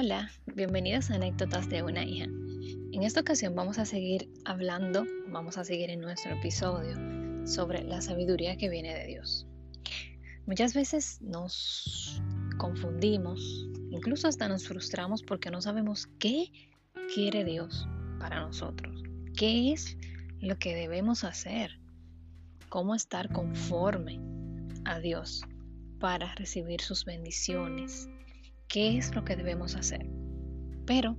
Hola, bienvenidos a Anécdotas de una hija. En esta ocasión vamos a seguir hablando, vamos a seguir en nuestro episodio sobre la sabiduría que viene de Dios. Muchas veces nos confundimos, incluso hasta nos frustramos porque no sabemos qué quiere Dios para nosotros, qué es lo que debemos hacer, cómo estar conforme a Dios para recibir sus bendiciones, qué es lo que debemos hacer. Pero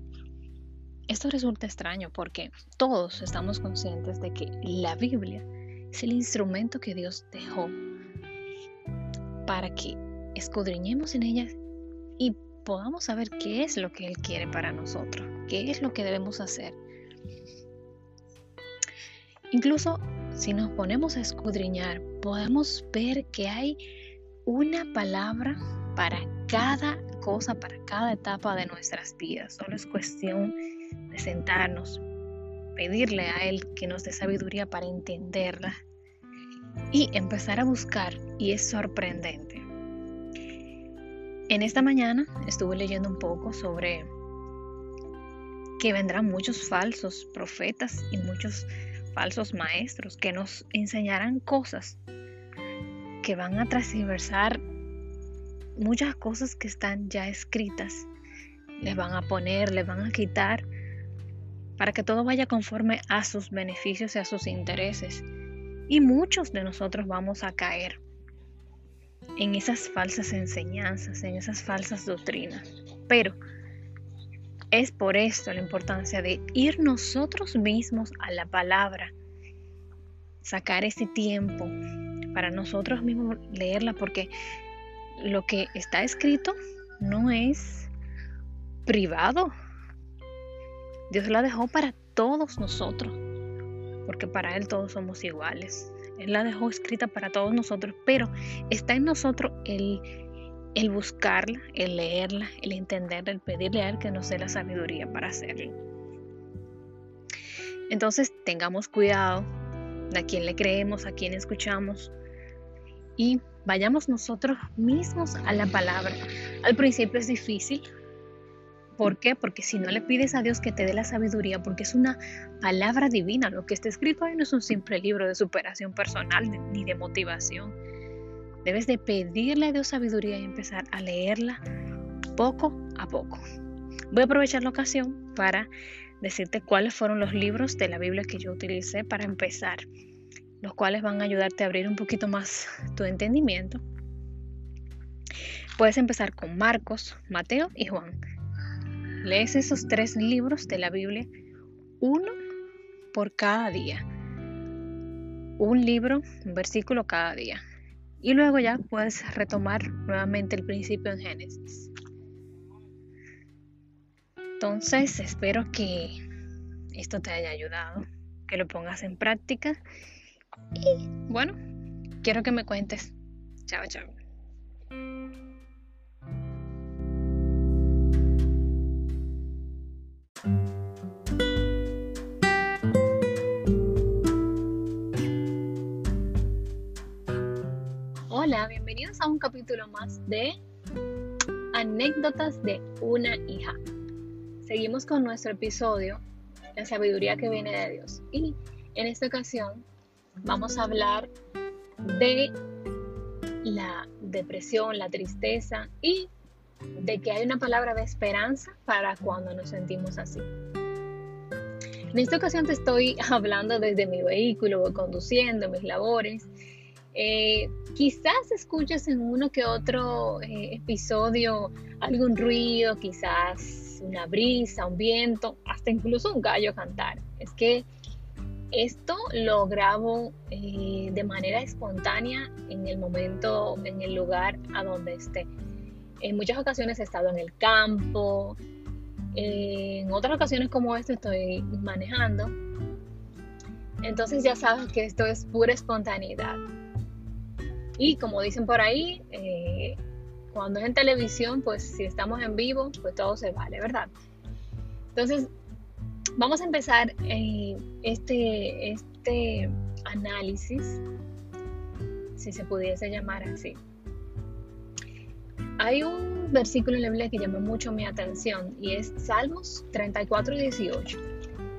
esto resulta extraño porque todos estamos conscientes de que la Biblia es el instrumento que Dios dejó para que escudriñemos en ella y podamos saber qué es lo que Él quiere para nosotros, qué es lo que debemos hacer. Incluso si nos ponemos a escudriñar, podemos ver que hay una palabra para cada cosa, para cada etapa de nuestras vidas. Solo es cuestión de sentarnos, pedirle a Él que nos dé sabiduría para entenderla y empezar a buscar. Y es sorprendente. En esta mañana estuve leyendo un poco sobre que vendrán muchos falsos profetas y muchos falsos maestros que nos enseñarán cosas que van a transversar muchas cosas que están ya escritas. Les van a poner, les van a quitar para que todo vaya conforme a sus beneficios y a sus intereses. Y muchos de nosotros vamos a caer en esas falsas enseñanzas, en esas falsas doctrinas. Pero es por esto la importancia de ir nosotros mismos a la palabra, sacar ese tiempo para nosotros mismos leerla, porque lo que está escrito no es privado. Dios la dejó para todos nosotros, porque para Él todos somos iguales. Él la dejó escrita para todos nosotros, pero está en nosotros el, el buscarla, el leerla, el entenderla, el pedirle a Él que nos dé la sabiduría para hacerlo. Entonces tengamos cuidado de a quién le creemos, a quién escuchamos y vayamos nosotros mismos a la palabra. Al principio es difícil. ¿Por qué? Porque si no le pides a Dios que te dé la sabiduría, porque es una palabra divina, lo que está escrito ahí no es un simple libro de superación personal ni de motivación. Debes de pedirle a Dios sabiduría y empezar a leerla poco a poco. Voy a aprovechar la ocasión para decirte cuáles fueron los libros de la Biblia que yo utilicé para empezar, los cuales van a ayudarte a abrir un poquito más tu entendimiento. Puedes empezar con Marcos, Mateo y Juan. Lees esos tres libros de la Biblia, uno por cada día. Un libro, un versículo cada día. Y luego ya puedes retomar nuevamente el principio en Génesis. Entonces, espero que esto te haya ayudado, que lo pongas en práctica. Y bueno, quiero que me cuentes. Chao, chao. Hola, bienvenidos a un capítulo más de Anécdotas de una hija seguimos con nuestro episodio, La sabiduría que viene de Dios. Y en esta ocasión vamos a hablar de la depresión, la tristeza y de que hay una palabra de esperanza para cuando nos sentimos así. En esta ocasión te estoy hablando desde mi vehículo, voy conduciendo, mis labores. Eh, quizás escuches en uno que otro eh, episodio algún ruido, quizás una brisa, un viento, hasta incluso un gallo cantar. Es que esto lo grabo eh, de manera espontánea en el momento, en el lugar a donde esté. En muchas ocasiones he estado en el campo, en otras ocasiones como esta estoy manejando. Entonces ya sabes que esto es pura espontaneidad. Y como dicen por ahí, eh, cuando es en televisión, pues si estamos en vivo, pues todo se vale, ¿verdad? Entonces, vamos a empezar eh, este, este análisis, si se pudiese llamar así, hay un versículo en la Biblia que llamó mucho mi atención y es Salmos 34 y 18.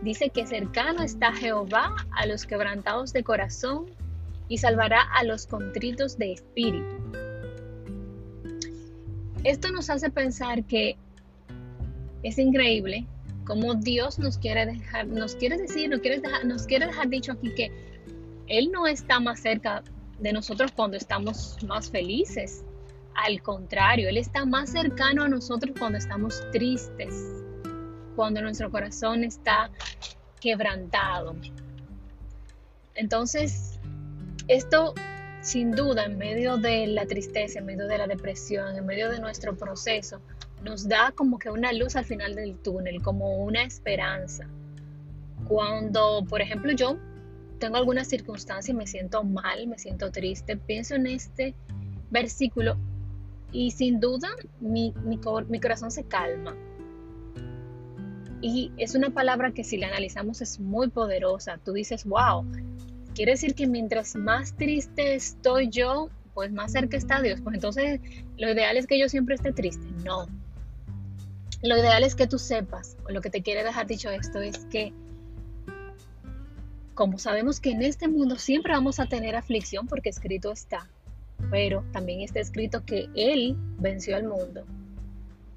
Dice que cercano está Jehová a los quebrantados de corazón y salvará a los contritos de espíritu. Esto nos hace pensar que es increíble cómo Dios nos quiere dejar, nos quiere decir, nos quiere dejar, nos quiere dejar dicho aquí que Él no está más cerca de nosotros cuando estamos más felices. Al contrario, Él está más cercano a nosotros cuando estamos tristes, cuando nuestro corazón está quebrantado. Entonces, esto sin duda en medio de la tristeza, en medio de la depresión, en medio de nuestro proceso, nos da como que una luz al final del túnel, como una esperanza. Cuando, por ejemplo, yo tengo alguna circunstancia y me siento mal, me siento triste, pienso en este versículo y sin duda mi, mi, mi corazón se calma y es una palabra que si la analizamos es muy poderosa. Tú dices, wow, quiere decir que mientras más triste estoy yo, pues más cerca está Dios. Pues entonces lo ideal es que yo siempre esté triste. No. Lo ideal es que tú sepas, o lo que te quiere dejar dicho esto es que como sabemos que en este mundo siempre vamos a tener aflicción porque escrito está, pero también está escrito que Él venció al mundo.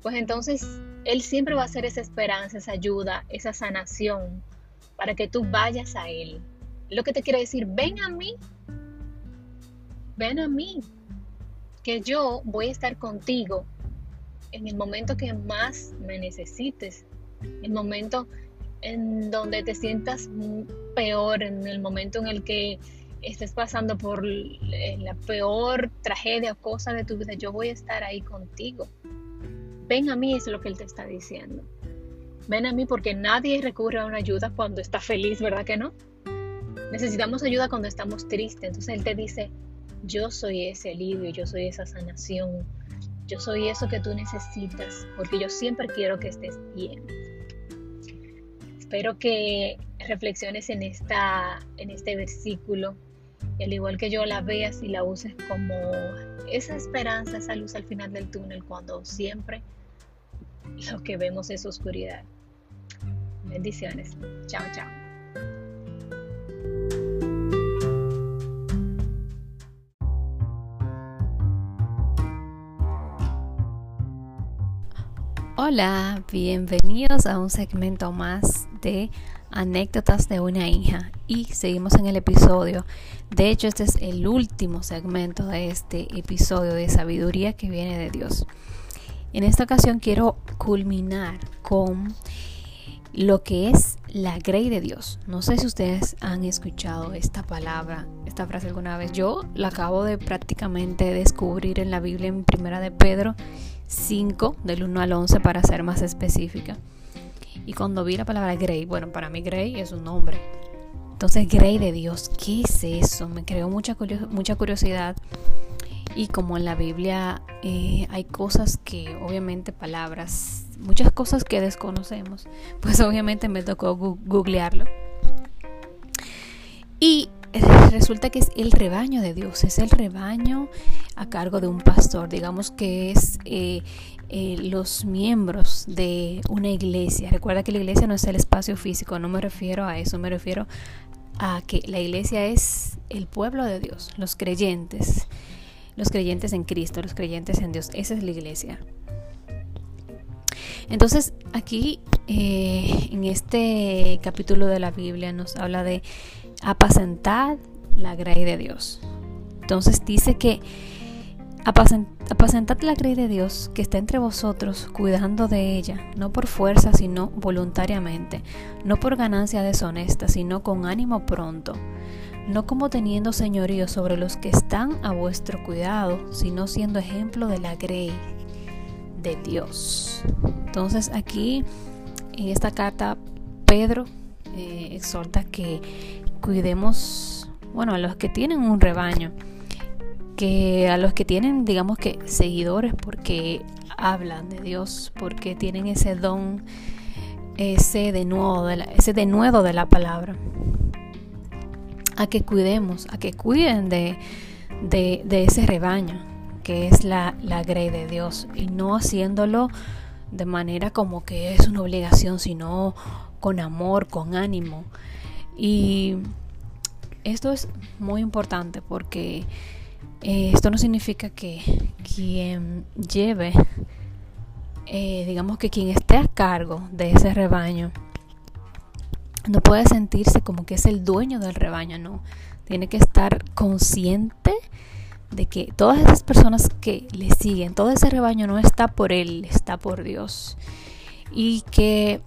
Pues entonces él siempre va a ser esa esperanza, esa ayuda, esa sanación para que tú vayas a Él. Lo que te quiere decir, ven a mí, ven a mí, que yo voy a estar contigo en el momento que más me necesites, el momento en donde te sientas peor, en el momento en el que estés pasando por la peor tragedia o cosa de tu vida, yo voy a estar ahí contigo. Ven a mí es lo que Él te está diciendo. Ven a mí porque nadie recurre a una ayuda cuando está feliz, ¿verdad que no? Necesitamos ayuda cuando estamos tristes. Entonces Él te dice, yo soy ese alivio, yo soy esa sanación, yo soy eso que tú necesitas, porque yo siempre quiero que estés bien. Espero que reflexiones en, esta, en este versículo y al igual que yo la veas y la uses como esa esperanza, esa luz al final del túnel cuando siempre lo que vemos es oscuridad. Bendiciones. Chao, chao. Hola, bienvenidos a un segmento más de anécdotas de una hija y seguimos en el episodio. De hecho, este es el último segmento de este episodio de sabiduría que viene de Dios. En esta ocasión quiero culminar con lo que es la grey de Dios. No sé si ustedes han escuchado esta palabra, esta frase alguna vez. Yo la acabo de prácticamente descubrir en la Biblia en Primera de Pedro 5, del 1 al 11 para ser más específica. Y cuando vi la palabra Grey, bueno, para mí Grey es un nombre. Entonces, Grey de Dios, ¿qué es eso? Me creó mucha, mucha curiosidad. Y como en la Biblia eh, hay cosas que, obviamente, palabras, muchas cosas que desconocemos, pues obviamente me tocó googlearlo. Y resulta que es el rebaño de Dios, es el rebaño a cargo de un pastor, digamos que es eh, eh, los miembros de una iglesia. Recuerda que la iglesia no es el espacio físico, no me refiero a eso, me refiero a que la iglesia es el pueblo de Dios, los creyentes, los creyentes en Cristo, los creyentes en Dios, esa es la iglesia. Entonces aquí eh, en este capítulo de la Biblia nos habla de apacentar la grey de Dios. Entonces dice que Apacentad la grey de Dios que está entre vosotros, cuidando de ella, no por fuerza, sino voluntariamente, no por ganancia deshonesta, sino con ánimo pronto, no como teniendo señorío sobre los que están a vuestro cuidado, sino siendo ejemplo de la grey de Dios. Entonces aquí, en esta carta, Pedro eh, exhorta que cuidemos, bueno, a los que tienen un rebaño que a los que tienen, digamos que seguidores porque hablan de Dios, porque tienen ese don, ese denuedo de la, ese denuedo de la palabra, a que cuidemos, a que cuiden de, de, ese rebaño, que es la, la grey de Dios y no haciéndolo de manera como que es una obligación, sino con amor, con ánimo. Y esto es muy importante porque eh, esto no significa que quien lleve, eh, digamos que quien esté a cargo de ese rebaño, no puede sentirse como que es el dueño del rebaño, no. Tiene que estar consciente de que todas esas personas que le siguen, todo ese rebaño no está por él, está por Dios. Y que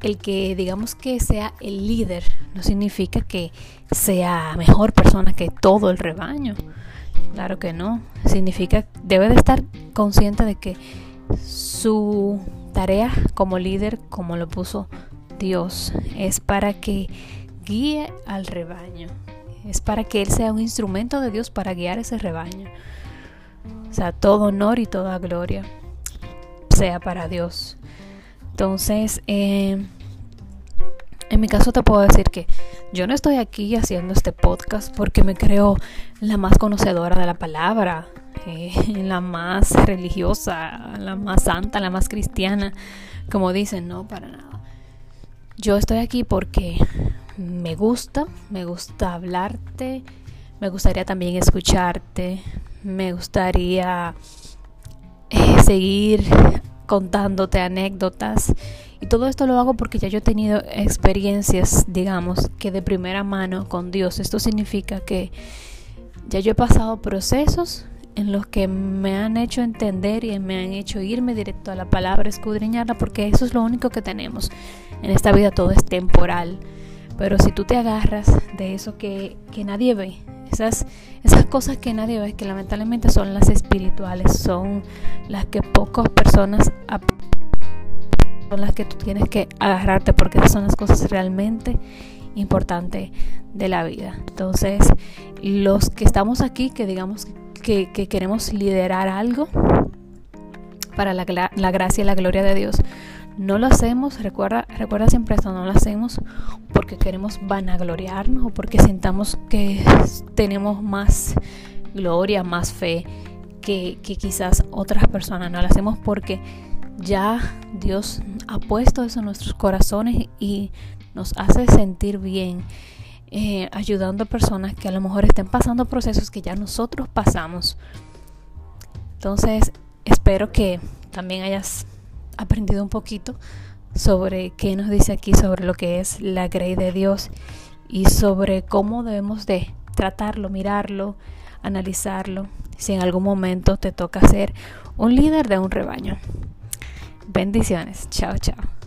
el que digamos que sea el líder no significa que sea mejor persona que todo el rebaño. Claro que no. Significa debe de estar consciente de que su tarea como líder, como lo puso Dios, es para que guíe al rebaño. Es para que Él sea un instrumento de Dios para guiar ese rebaño. O sea, todo honor y toda gloria sea para Dios. Entonces, eh, en mi caso te puedo decir que yo no estoy aquí haciendo este podcast porque me creo la más conocedora de la palabra, eh, la más religiosa, la más santa, la más cristiana, como dicen, no, para nada. Yo estoy aquí porque me gusta, me gusta hablarte, me gustaría también escucharte, me gustaría eh, seguir contándote anécdotas. Y todo esto lo hago porque ya yo he tenido experiencias, digamos, que de primera mano con Dios. Esto significa que ya yo he pasado procesos en los que me han hecho entender y me han hecho irme directo a la palabra, escudriñarla, porque eso es lo único que tenemos. En esta vida todo es temporal. Pero si tú te agarras de eso que, que nadie ve, esas, esas cosas que nadie ve, que lamentablemente son las espirituales, son las que pocas personas son las que tú tienes que agarrarte porque esas son las cosas realmente importantes de la vida. Entonces, los que estamos aquí, que digamos que, queremos liderar algo para la, la gracia y la gloria de Dios, no lo hacemos, recuerda, recuerda siempre esto, no lo hacemos porque queremos vanagloriarnos o porque sintamos que tenemos más gloria, más fe que, que quizás otras personas. No lo hacemos porque ya Dios ha puesto eso en nuestros corazones y nos hace sentir bien. Eh, ayudando a personas que a lo mejor estén pasando procesos que ya nosotros pasamos. Entonces, espero que también hayas aprendido un poquito sobre qué nos dice aquí sobre lo que es la grey de Dios y sobre cómo debemos de tratarlo, mirarlo, analizarlo, si en algún momento te toca ser un líder de un rebaño. Bendiciones. Chao, chao.